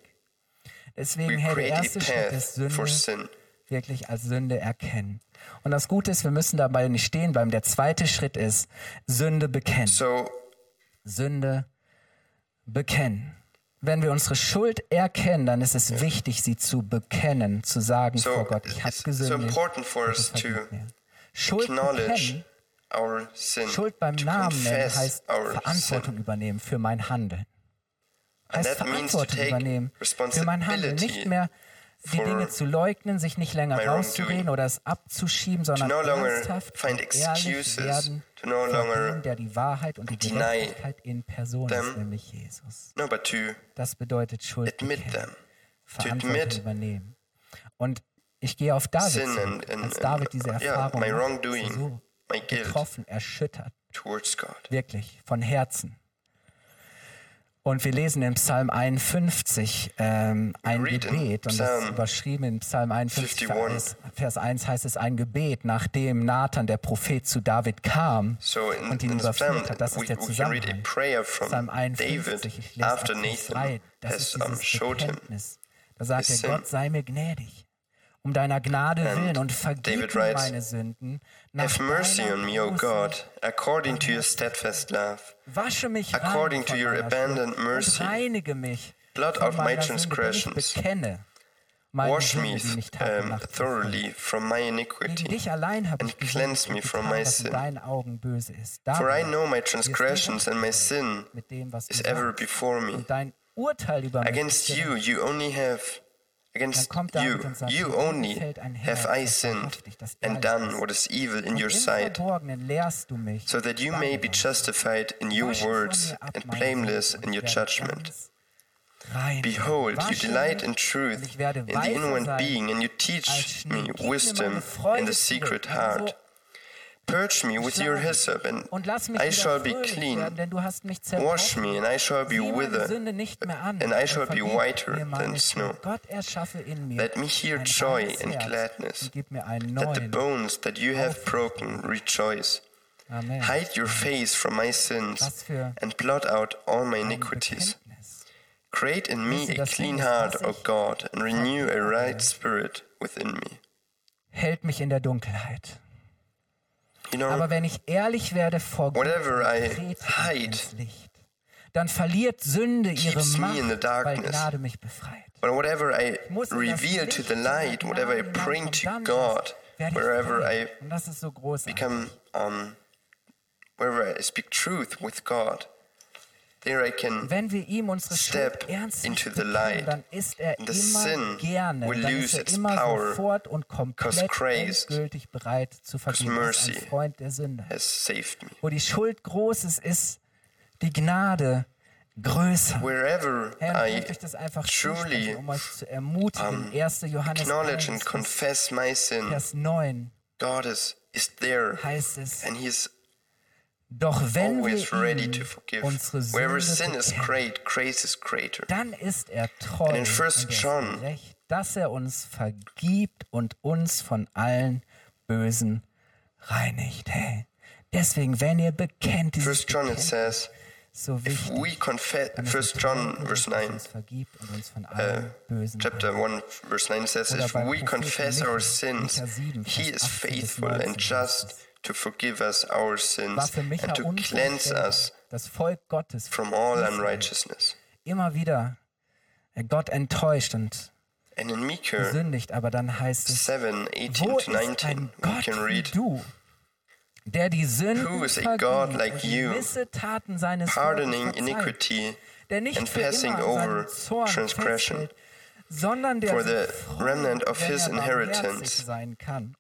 Deswegen,
we
hey, der erste Schritt ist Sünde wirklich als Sünde erkennen. Und das Gute ist, wir müssen dabei nicht stehen bleiben. Der zweite Schritt ist Sünde bekennen.
So
Sünde bekennen. Wenn wir unsere Schuld erkennen, dann ist es wichtig, sie zu bekennen, zu sagen
So,
vor Gott, ich habe
so
gesündigt.
important for
bitte
us to
vergib mir. Schuld bekennen,
sin,
Schuld beim Namen nennen heißt Verantwortung
sin.
übernehmen für mein Handeln.
And
Heißt Verantwortung übernehmen für mein Handeln. Nicht mehr die Dinge zu leugnen, sich nicht länger
my
rauszureden oder es abzuschieben, sondern
no
ernsthaft
find excuses,
werden
to no longer
dem, der die Wahrheit und die Gerechtigkeit in Person
them.
ist, nämlich Jesus.
No, but to
Das bedeutet Schuld
admit
bekennen,
them,
Verantwortung übernehmen. Und ich gehe auf David
sin
zurück,
and,
als David diese
yeah,
Erfahrung
my
macht,
wrongdoing,
so
my guilt
getroffen, erschüttert, wirklich von Herzen. Und wir lesen in Psalm 51 ähm, ein Gebet und das ist überschrieben in Psalm 51,
51.
Vers, Vers 1 heißt es ein Gebet, nachdem Nathan, der Prophet, zu David kam
So in,
und ihn überführt hat. Das ist der Zusammenhang. Psalm
David
51, ich lese
after
Vers 3,
Nathan
das ist dieses Bekenntnis. Da sagt er. Gott sei mir gnädig, um deiner Gnade willen und vergib mir meine Sünden.
Have mercy on me, O God, according to your steadfast love, according to your
abundant
mercy. Blot out my transgressions. Wash me um, thoroughly from my iniquity and cleanse me from my sin. For I know my transgressions and my sin is ever before me. Against you, you only have against
kommt
you,
David und sagt,
you
mir
only
gefällt ein Herz,
have I
das
sinned
wahrhaftig, das
and
ehrlich
done
ist.
what is evil in
Und
your
im
sight,
Verborgenen lehrst du mich,
so that you may be
deine
justified in your
Wasche von
words
mir ab
and
meine
blameless
Sünde
in
und
your
ich werde
judgment.
ganz rein.
Behold, you
Wasche
delight
mich
in truth,
und ich werde
in the
weiser
inward
sein
being, and you
als
teach
Schnee.
me
Gib mir
wisdom
meine Freude
in the
zurück.
secret
Also
heart. Purge me with your
schlage
hyssop, and
und lass mich
I
wieder
shall be
fröhlich
clean.
werden, denn du hast mich
Wash
zerbrochen.
me, and I shall be
Sieh meine
wither,
Sünde nicht mehr an
and I
und
shall be
vergib
whiter
mir meine
than snow.
Schuld. Gott erschaffe in mir
Let me hear
ein
joy
reines
and
Herz
gladness,
und gib mir einen
that the
neuen.
bones that you have broken rejoice.
Amen.
Hide your face from my sins,
Was für
and blot out all my
ein
iniquities.
Bekenntnis.
Create in me
Wisst ihr,
a
das
clean
Ding ist,
heart,
dass
O
ich
God, and renew a
vergebe.
right spirit within me.
Hält mich in der Dunkelheit.
You know,
Aber wenn ich ehrlich werde vor Gott, trete ich
hide
ins Licht, dann verliert Sünde ihre Macht, weil. Gnade mich befreit.
but whatever I reveal to
Licht
the light, whatever I bring to God, wherever. I become, um, wherever I speak truth with God,
Wenn wir ihm unsere
step
Schuld ernstlich
into the
bekennen,
light,
dann ist er immer
sin
gerne, dann ist er immer sofort und komplett
grace,
endgültig bereit zu vergeben. Er ist ein Freund der Sünder.
me.
Wo die Schuld groß ist, ist die Gnade größer.
Wherever
Herr, ich möchte euch das einfach
truly
um euch zu ermutigen. 1. Johannes
acknowledge
1,
and confess my sin,
Vers 9
God is, is there,
heißt es,
and He's
doch wenn
always
wir
ready
ihm
to forgive.
unsere Sünde
sin is
bekennen,
great, grace is greater.
dann ist er treu und
1
er ist
John-
gerecht, dass er uns vergibt und uns von allen bösen reinigt. Hey, deswegen, wenn ihr bekennt, dieses
First John it
Bekenntnis,
says,
so
if
wichtig,
we confess, First John verse
dass
9,
uns vergibt und uns von allem Bösen
chapter 1 verse 9 says, if we confess our sins,
Micha 7,
he
Vers
is
18 bis
faithful
19
and just to forgive us our sins and to cleanse us
das Volk Gottes
from all unrighteousness.
immer wieder äh, Gott enttäuscht und
And in Micah
gesündigt, aber dann heißt es,
7, 18
wo
to
ist
19,
ein
we
Gott
can read,
du, der die Sünden vergibt und
like you,
Missetaten seines
pardoning iniquity
der nicht
and
für
passing over
Zorn
transgression
festhält, sondern der
for the remnant of his
er
inheritance.
sein kann.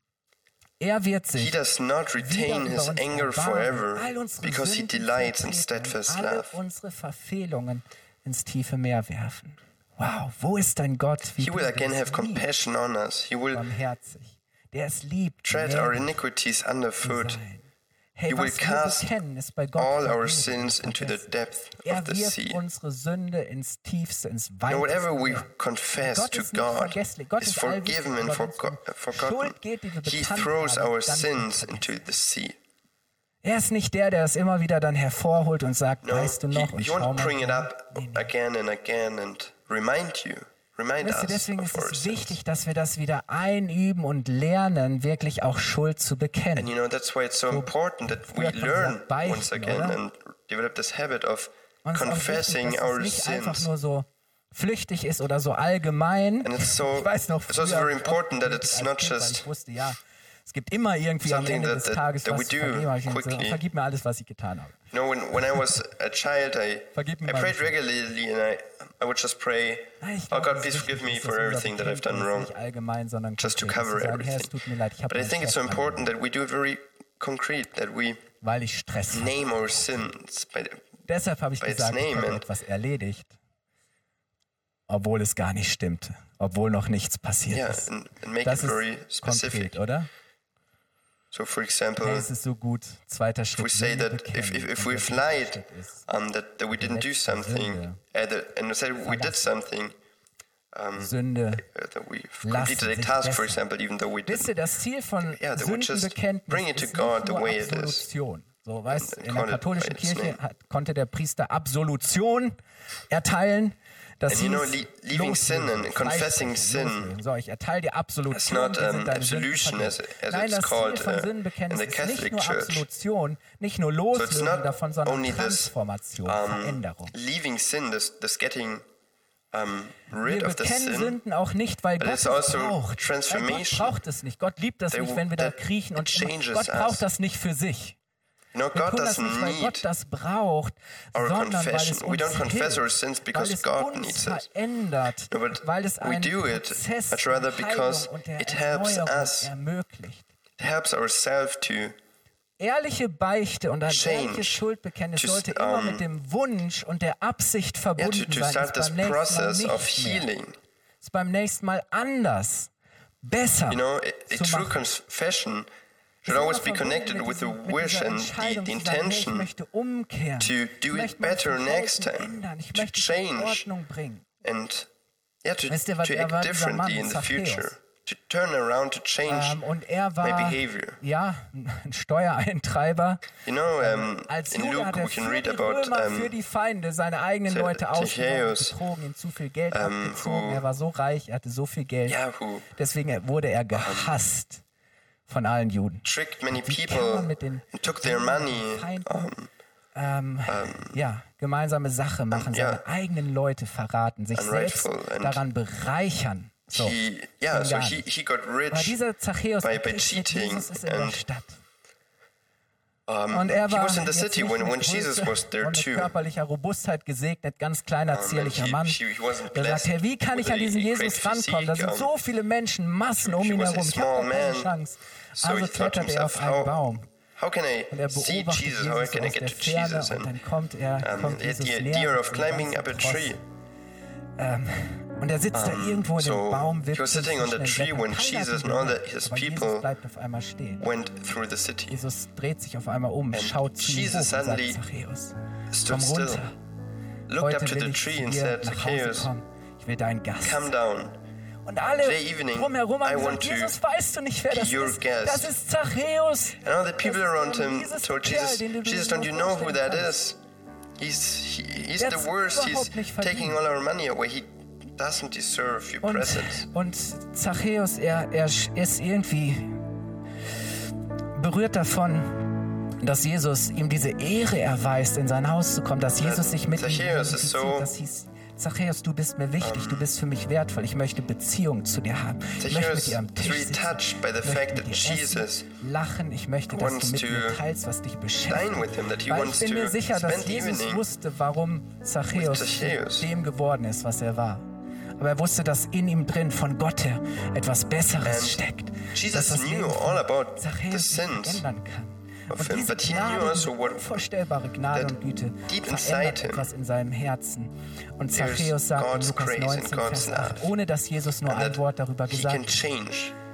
Er wird
He
sich
does not retain his anger forever because he delights in steadfast love.
unsere Verfehlungen ins tiefe Meer werfen. Wow, wo ist dein Gott? Wie
He will again have compassion on us. He will
barmherzig, der es liebt,
tread our iniquities underfoot.
sein. Hey,
He will
was wir
cast
bekennen, ist bei Gott
all our
vergeben
sins
und
into the
vergessen.
depth
Er
of the
wirft
sea.
unsere Sünde ins tiefste, ins
And
weiteste
whatever we
Meer.
confess
Gott
to
ist nicht
God
vergesslich. Gott
is
ist allwissend,
forgiven and
aber wenn's
forgo-
um
forgotten.
Schuld geht, die wir
He
bekannt
throws
haben,
our
dann
sins
vergessen.
into the sea.
Er ist nicht der, der es immer wieder dann hervorholt und sagt,
No,
weißt du
he,
noch? Und
he
schau
won't
mal
bring it
her.
up
Nee, nee.
again and again and remind you,
ihr,
us
deswegen ist es wichtig, dass wir das wieder einüben und lernen, wirklich auch Schuld zu
And
bekennen.
you know, that's why it's so important that we
früher hat man
learn
beichten,
once again
oder?
and develop this habit of
Und ist
confessing
wichtig, dass
our
es nicht einfach
sins.
nur so flüchtig ist oder so allgemein.
And it's so-
ich weiß noch,
it's also very important that it's not
Kind,
just
Ich wusste, ja, es gibt immer irgendwie am Ende
that-
des Tages
that
was
do quickly.
Vergib mir alles, was ich getan habe.
You know, when, when I was a child, I,
Vergib mir
I prayed regularly and I, I would just pray,
Nein,
Oh God,
es
please
ist
forgive
wichtig,
me
dass
for everything that I've done wrong. Just to
konkret
cover everything. But I think it's so important that we do it very concrete, that we name our sins. By,
Deshalb habe ich gesagt, ich
name
habe
and-
etwas erledigt, obwohl es gar nicht stimmte, obwohl noch nichts passiert ist.
and, and make
Das
it very
ist
specific.
konkret, oder?
So, for
Hey,
example,
es ist so gut. Zweiter
if we
Schritt.
say that if, if, if we've lied,
Schritt
um, that, that we didn't do something, uh, that, and said we did something,
Sünde.
uh, that we've
Lassen
completed a task, for example, even though we
Wisst
didn't.
ihr, das Ziel von
Yeah,
Sündenbekenntnis
bring it to
ist
God the way it is.
So, weißt, in der katholischen Kirche konnte der Priester Absolution erteilen. Das
And you know, leaving sin and confessing sin.
So, ich erteile dir Absolution.
It's not, um, absolution as- as
Nein,
it's called, uh, in the
nicht
Catholic
nur
Church.
Absolution, nicht nur Loslösen
not
davon, sondern
only this,
Transformation,
um,
Veränderung.
leaving sin, this, this getting um, rid
Wir
of the
bekennen Sünden auch nicht, weil Gott es
also
braucht. Weil Gott braucht es nicht. Gott liebt das
They
nicht, wenn wir da kriechen und Gott
us.
braucht das nicht für sich.
You know,
Wir
God
tun das nicht, weil
doesn't
Gott
need
das braucht,
our
sondern weil es
confession. We
uns
don't confess
hilft,
our sins because
weil es
God
uns
needs it.
verändert,
No, but
weil es
we
einen
do it
Prozess
much rather because
und der
it helps
Erneuerung
us.
ermöglicht.
It helps ourselves to
Ehrliche Beichte und ein ehrliches Schuldbekenntnis
To,
sollte immer mit dem Wunsch und der Absicht
yeah,
verbunden
to, to
sein,
start
es
this
beim nächsten Mal
process of
nicht mehr,
healing.
es beim nächsten Mal anders, besser
You know, a, a
zu
true
machen.
Should always be connected with the wish and the, the intention to do it better next time, to change. and yeah, to, to act differently in the future, to turn around, to change
Ähm, und er
my
war
behavior.
ja ein Steuereintreiber.
You know, um,
Als
in Luke
hat er
we can
für
read
die
about um,
für die Feinde seine eigenen Leute betrogen, ihnen zu viel Geld
ähm,
abgezogen.
who-
Er war so reich, er hatte so viel Geld.
yeah, who
Deswegen wurde er gehasst von allen Juden.
tricked many people
mit den
took their money.
Feinden, ähm, ja, gemeinsame Sache machen,
ja.
seine eigenen Leute verraten, sich selbst daran bereichern. So,
He, yeah, so he, he got
Aber
rich
dieser Zachäus
by- by cheating
Jesus ist in der Stadt.
Um,
Und er
he
war
in the city when, when Jesus was there
und mit
too.
körperlicher Robustheit gesegnet, ganz kleiner, zierlicher
he-
Mann.
he- he wasn't
Der sagt,
blessed
hey, wie kann ich an diesen Jesus rankommen? Da sind so viele Menschen, Massen um
he
ihn herum. Ich habe keine. Chance.
So
Also
he thought to
klettert er auf einen
how,
Baum.
how can I
Und er
see Jesus? How can I get to Jesus?
und
And
dann kommt er,
um, the idea of climbing up a tree.
Und er sitzt da irgendwo in dem Baum,
he
wirft
was sitting on the tree when Jesus and all the- his people
bleibt auf einmal.
Went through the city.
Jesus dreht sich auf einmal um, schaut zu ihm hoch und sagt, Zachäus, komm runter.
looked up to the tree and said, Zacchaeus.
Ich will dein Gast.
come down.
Und alle
evening,
drumherum haben
want
gesagt,
to
Jesus, weißt du nicht, wer
be
das ist?
guest.
Das ist Zachäus.
And all the people around him told Jesus,
den du dir
Jesus, don't you know who that is? He's, he, he's the worst. He's
überhaupt nicht verdient.
taking all our money away. He doesn't deserve your
Und,
presence.
und Zachäus, er, er ist irgendwie berührt davon, dass Jesus ihm diese Ehre erweist, in sein Haus zu kommen, dass Jesus sich mit ihm
Zachäus ist
identifiziert.
so-
Das hieß, Zachäus, du bist mir wichtig, du bist für mich wertvoll, ich möchte Beziehung zu dir haben. Ich möchte
Zachäus
mit dir am
is
Tisch sitzen.
touched by the
Ich möchte
fact
mit
that
dir
Jesus
essen, lachen, ich möchte, dass du mit mir teilst, was dich beschäftigt.
him,
Weil ich bin mir sicher, dass Jesus wusste, warum Zachäus zu dem geworden ist, was er war. Aber er wusste, dass in ihm drin von Gott her etwas Besseres
And
steckt.
Jesus
dass das
knew all about the sins
verändern kann.
of
Und
him,
diese
but he knew
Gnade,
also
unvorstellbare Gnade und Güte verändert etwas in seinem Herzen. Und Zachäus sagt in Lukas
grace and
19,
God's
Vers 8,
love.
ohne dass Jesus nur
And
ein Wort darüber gesagt hat.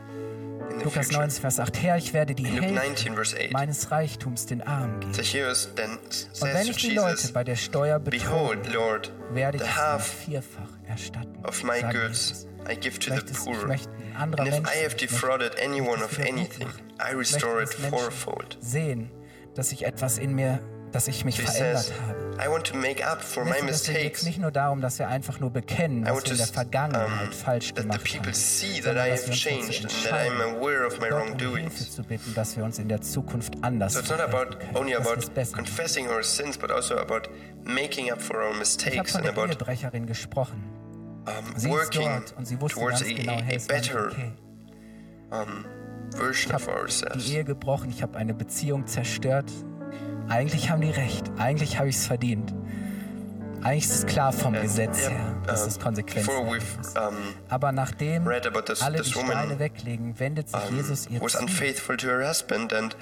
Lukas
future.
19, Vers 8, Herr, ich werde die Hälfte
19, verse 8,
meines Reichtums den Armen geben. Und wenn ich die Leute bei der Steuer
Behold,
betroge, werde ich es vierfach erstatten.
of my goods. I give to the poor. And if I have defrauded anyone of anything. I restore it fourfold.
sehen, dass ich etwas in mir, dass ich mich verändert habe.
I want to make up for my
geht es
mistakes.
nicht nur darum, dass wir einfach nur bekennen,
want
wir in der Vergangenheit falsch gemacht haben, sondern dass wir
changed and that I'm
entscheiden,
aware of my
um
wrongdoings.
Hilfe zu bitten, dass wir uns in der Zukunft anders
So it's not about only
dass
about confessing our sins, but also about making up for our
Ich habe
mistakes
von
and
der
about
Ehebrecherin gesprochen.
um, working
und sie wusste
towards
ganz genau, hey,
better
okay.
um, version
Ich
of
habe
ourselves.
die Ehe gebrochen, ich habe eine Beziehung zerstört. Eigentlich haben die recht, eigentlich habe ich es verdient. Eigentlich ist es klar vom
And,
Gesetz
yeah,
her, dass
um,
es Konsequenzen muss.
um,
Aber nachdem
this,
alle die
this
Steine
woman
weglegen, wendet sich Jesus ihr
was
zu.
unfaithful to her husband, and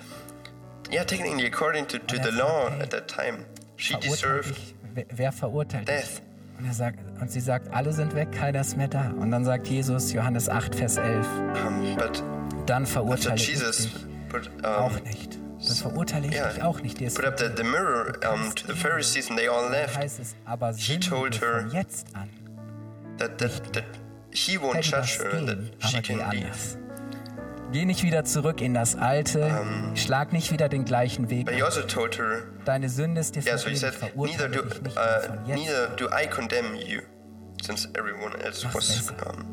yeah, technically according to, to the law
hey,
at that time, she
Verurteilt
deserved
dich, wer- verurteilt
death.
Und, er sagt, und sie sagt, alle sind weg, keiner ist mehr da. Und dann sagt Jesus, Johannes 8, Vers 11,
Um, but
dann ich
Jesus
dich
put,
auch
um,
nicht. Dann verurteile ich
yeah,
dich auch nicht. Dir ist
put up the, the mirror um, to the Pharisees, and they all left.
heißt es, aber sündige
told her,
jetzt an.
That that that he won't judge her, and that she can leave.
Geh nicht wieder zurück in das Alte, schlag nicht wieder den gleichen Weg.
But he also told her,
Deine Sünde ist dir
yeah. So he
vergeben,
said, neither
verurteile
do
dich nicht
uh,
von jetzt.
neither do I condemn you, since everyone else
Mach's
was um,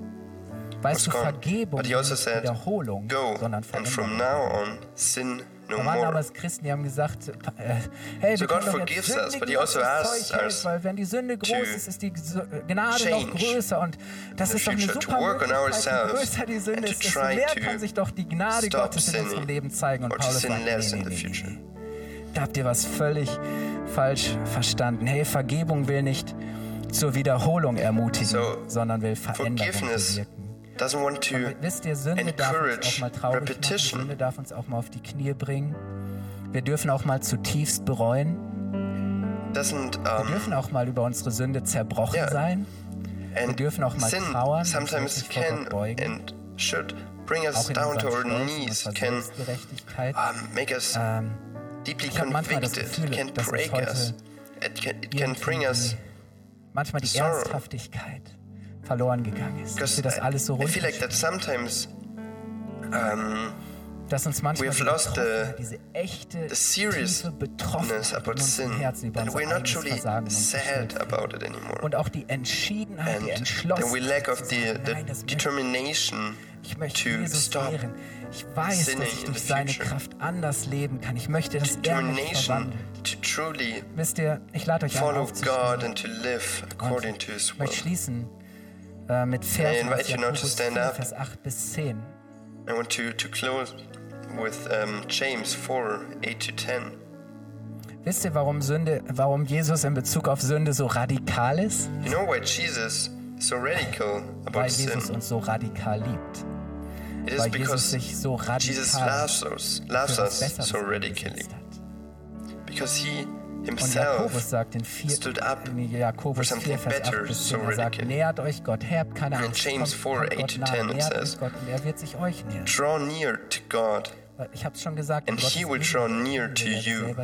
Weißt
was
du,
gone.
Vergebung
But he also
ist
said,
Wiederholung,
go,
sondern
and from now on sin no
Da waren
more.
damals Christen, die haben gesagt, äh, hey,
So
wir
God
können doch jetzt
us, also
das
asks
Zeug hält,
us
weil wenn die Sünde groß ist, ist die Gnade noch größer und das ist doch eine super Möglichkeit, je größer die Sünde ist, desto mehr kann sich doch die Gnade Gottes in unserem Leben zeigen und Paulus sagt, nee, nee, nee, nee. Da habt ihr was völlig falsch verstanden. Hey, Vergebung will nicht zur Wiederholung ermutigen,
So,
sondern will Veränderung bewirken.
Doesn't want to
Wisst ihr, Sünde darf uns auch mal traurig machen.
repetition.
Sünde darf uns auch mal auf die Knie bringen. Wir dürfen auch mal zutiefst bereuen.
doesn't
Wir
um,
dürfen auch mal über unsere Sünde zerbrochen
Ja.
sein.
and
dürfen auch mal
sin
trauern,
sometimes
vor
can
beugen.
and should bring us down to our knees, can um, make us
Ähm,
deeply convicted,
Gefühl,
can break us. It can, it can bring us
manchmal die
sorrow.
Ernsthaftigkeit verloren gegangen ist. Dass wir das alles so
I feel like that sometimes um,
dass uns manchmal
we have
die
lost the-
diese echte,
the
tiefe Betroffenheit in
about
unserem
sin,
Herzen über
and
unser
we're not
eigenes
truly
Versagen und
sad
Schuld
about it anymore.
Und auch die Entschiedenheit, die
And
Entschlossenheit.
then we lack of
zu
the, the
nein, das
determination
ich möchte
to
Jesus
stop
ehren. Ich weiß, dass ich durch seine. Kraft anders leben kann. Ich möchte, dass er mich verwandelt. Wisst ihr, ich lade euch ein,
follow
aufzustehen.
God and to live according to His
Ich möchte
will.
schließen äh, mit Versen
invite
aus
you now to
Jakobus
stand
4,
up.
Vers 8 bis 10.
I want to, to close with um, James 4 8 to 10.
Wisst ihr, warum Sünde, warum Jesus in Bezug auf Sünde so radikal ist?
You know why Jesus is so radical about
Weil Jesus
sin?
uns so radikal liebt.
It is
Weil Jesus
because
sich so
Jesus
radikal
loves us, loves us so radically. Because He
Und
Himself
Jakobus sagt in, vier,
stood up
in Jakobus
for
4,
something
Vers 8
better,
bis
so
10, er sagt, nähert euch Gott, habt keine Angst,
James
kommt,
4,
kommt
8
Gott
to
nahe,
10 it
nähert
says,
euch Gott und er wird sich euch nähern.
draw near to God,
Ich habe es schon gesagt,
And he will draw near to you.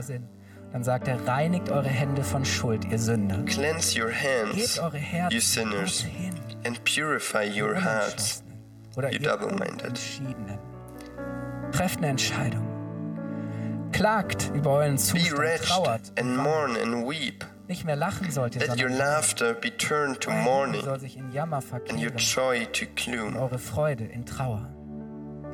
Dann sagt er, reinigt eure Hände von Schuld, ihr Sünder.
cleanse your hands, you sinners, and purify your hearts. You double-minded.
Trefft eine Entscheidung. Klagt über euren Zustand, trauert.
and mourn and weep.
Nicht mehr lachen sollt ihr,
Let your laughter be turned to mourning
soll sich in Jammer
and your
verkehren
joy to
und
gloom.
eure Freude in Trauer.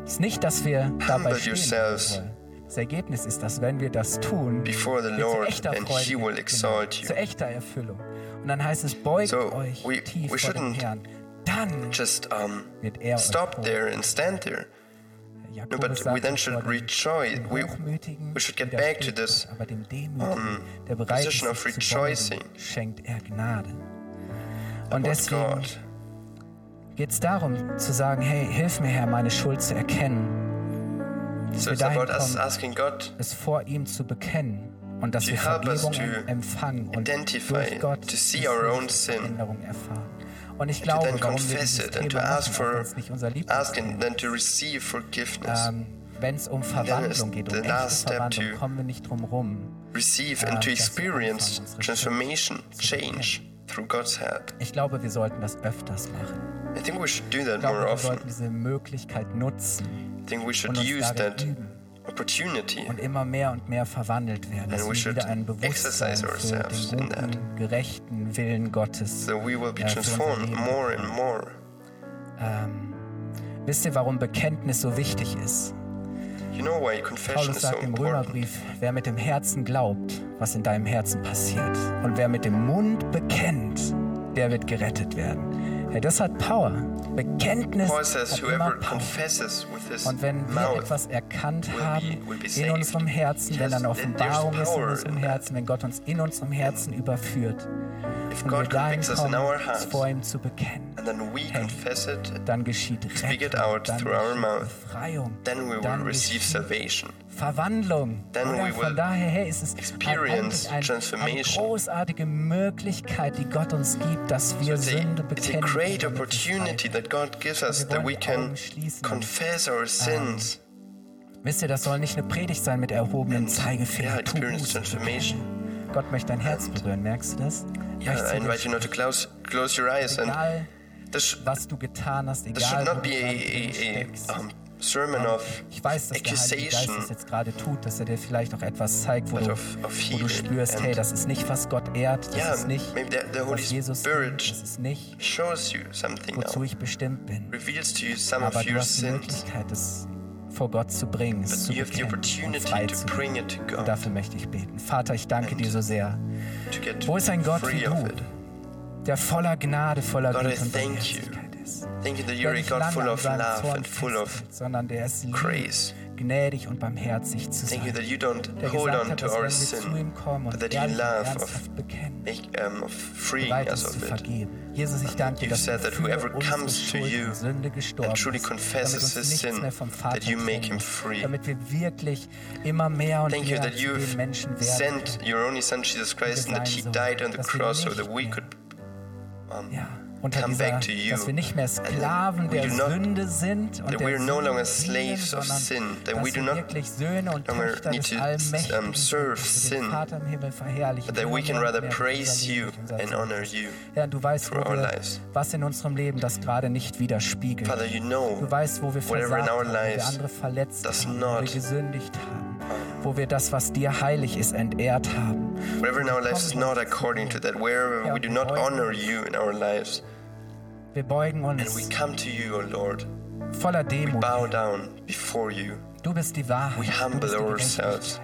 Es ist nicht, dass wir dabei
Humble yourselves
sollen. Das Ergebnis ist, dass wenn wir das tun,
before the
zu
Lord
echter
and
Freude
He will
gelangen,
exalt you.
zu echter Erfüllung. Und dann heißt es, beugt
So,
euch
we-
tief
we
vor dem
shouldn't
Herrn. Dann
Just um,
wird er
stop there and stand there. But we then should rejoice. We, we should get back to this
ist,
position of rejoicing.
schenkt er Gnade. Und
about
deswegen geht es darum zu sagen, hey, hilf mir Herr, meine Schuld zu erkennen, dass
So
wir
it's
dahin
about us
kommen,
asking God
es vor ihm zu bekennen und dass wir Vergebung
to
empfangen und durch Gott
to see
die
our
Furcht
own
der
sin,
Veränderung erfahren. Und ich glaube,
then
warum wir
confess
dieses
it and to
Thema
ask for
nicht unser
ask
Lieblingsthema
and then to receive forgiveness.
ähm, wenn es um Verwandlung geht, um
the
echte
last step
Verwandlung,
to
kommen wir nicht drum rum.
receive
ähm,
and to
wir
experience transformation, change through God's help.
Ich glaube, wir sollten das öfters machen.
I think we should do that
Ich glaube,
more
wir
often.
sollten diese Möglichkeit nutzen
I think we should use that
üben und immer mehr und mehr verwandelt werden, dass wir wieder ein Bewusstsein für den guten, gerechten Willen Gottes.
so we will be
unser
transformed more and more.
Ähm, wisst ihr, warum Bekenntnis so wichtig ist?
You know why
Paulus
is so
sagt im? Römerbrief, wer mit dem Herzen glaubt, was in deinem Herzen passiert, und wer mit dem Mund bekennt, der wird gerettet werden. Hey, das hat Power. Bekenntnis hat immer Power. Und wenn wir etwas erkannt haben in unserem Herzen, wenn dann Offenbarung ist in unserem. Herzen, wenn Gott uns in unserem Herzen überführt
If
und wir
God
dahin kommen,
our
es vor ihm zu bekennen,
and then we confess it,
dann geschieht Rettung,
out
dann
through our
geschieht
mouth.
Befreiung,
then we will
dann
receive
geschieht
salvation.
Verwandlung.
Then
Oder von daher her ist es
experience
eine
transformation.
großartige Möglichkeit, die Gott uns gibt, dass wir
a,
Sünde
it's a
bekennen.
great opportunity that God gives us that we can confess our sins.
Wisst ihr, das soll nicht eine Predigt sein mit erhobenen
And,
Zeigefinger.
yeah, experience transformation.
bekennen. Gott möchte dein Herz berühren, merkst du das?
Yeah,
Möchtest
I invite you not to close, close your eyes and
egal,
this,
was du getan hast,
this
egal,
should
wo
not be a, a,
steckst.
a um, sermon of
Ich weiß, dass der Heilige Geist das jetzt gerade tut, dass er dir vielleicht auch etwas zeigt, wo du, wo du spürst, hey, das ist nicht, was Gott ehrt, das
yeah,
ist nicht,
maybe the, the Holy
was Jesus
Spirit
das ist nicht,
shows you something
wozu ich bestimmt bin.
reveals to you some
Aber
of
du
your
hast die Möglichkeit, es vor Gott zu bringen, es
but
zu
you have the
bekennen und
opportunity
frei
to
zu
bring
bringen.
it to
Und
God,
dafür möchte ich beten. Vater, ich danke dir so sehr. Wo ist ein Gott wie du, der voller Gnade, voller Güte und. Barmherzigkeit ist?
You that
nicht lange
full
an
of
seinem
love and full of
sondern der liebt,
grace.
gnädig und barmherzig zu
Thank you
sein.
that you don't
Der
hold on to our sin, but that you love of,
bekennen,
make, um, of freeing us
ist
of it.
vergeben. Jesus, ich danke dir,
You
dass
said
du
that whoever comes to you
Sünde gestorben
and truly confesses his sin, that you make him free.
damit wir wirklich immer mehr und
Thank you
mehr
that
zu den
you've sent your only Son Jesus Christ and that He died on the cross so that we could um,
ja, unter
come
dieser,
back to you.
dass wir nicht mehr Sklaven
we
der Sünde sind und
that
der
we are no longer slaves of sin, that
dass
we do
wir
not
wirklich Söhne und
longer
Töchter
need
des
to,
Allmächtigen
serve sin,
Vater im Himmel verherrlichen.
but that we can rather praise you and honor you.
Ja, du weißt, wo
our lives.
was in unserem Leben das gerade nicht widerspiegelt.
Father, you know
Du weißt, wo wir versagt
in our
haben, wo wir
lives
andere verletzt haben, wo wir
not-
gesündigt haben, wo wir das, was dir heilig ist, entehrt haben.
whatever in our lives is not according to that, wherever we do not honor you in our lives.
Wir beugen
And we come to you, O Lord,
voller Demut.
bow down before you.
Du bist die Wahrheit.
We
du
humble ourselves.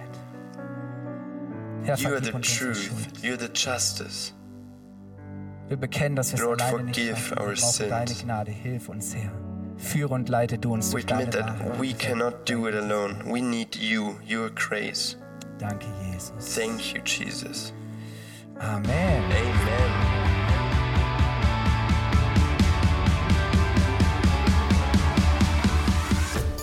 Herr,
You are the
uns
truth,
Schuld.
you're the justice.
Wir bekennen, dass wir es
Lord,
alleine nicht
forgive
schaffen.
our
Wir brauchen deine
sins.
Gnade. Hilf uns, Herr. Führe und leite du uns
We
durch deine
admit that
Wahrheit.
we cannot do it alone. We need you, your grace.
Danke, Jesus.
Thank you, Jesus.
Amen.
Amen.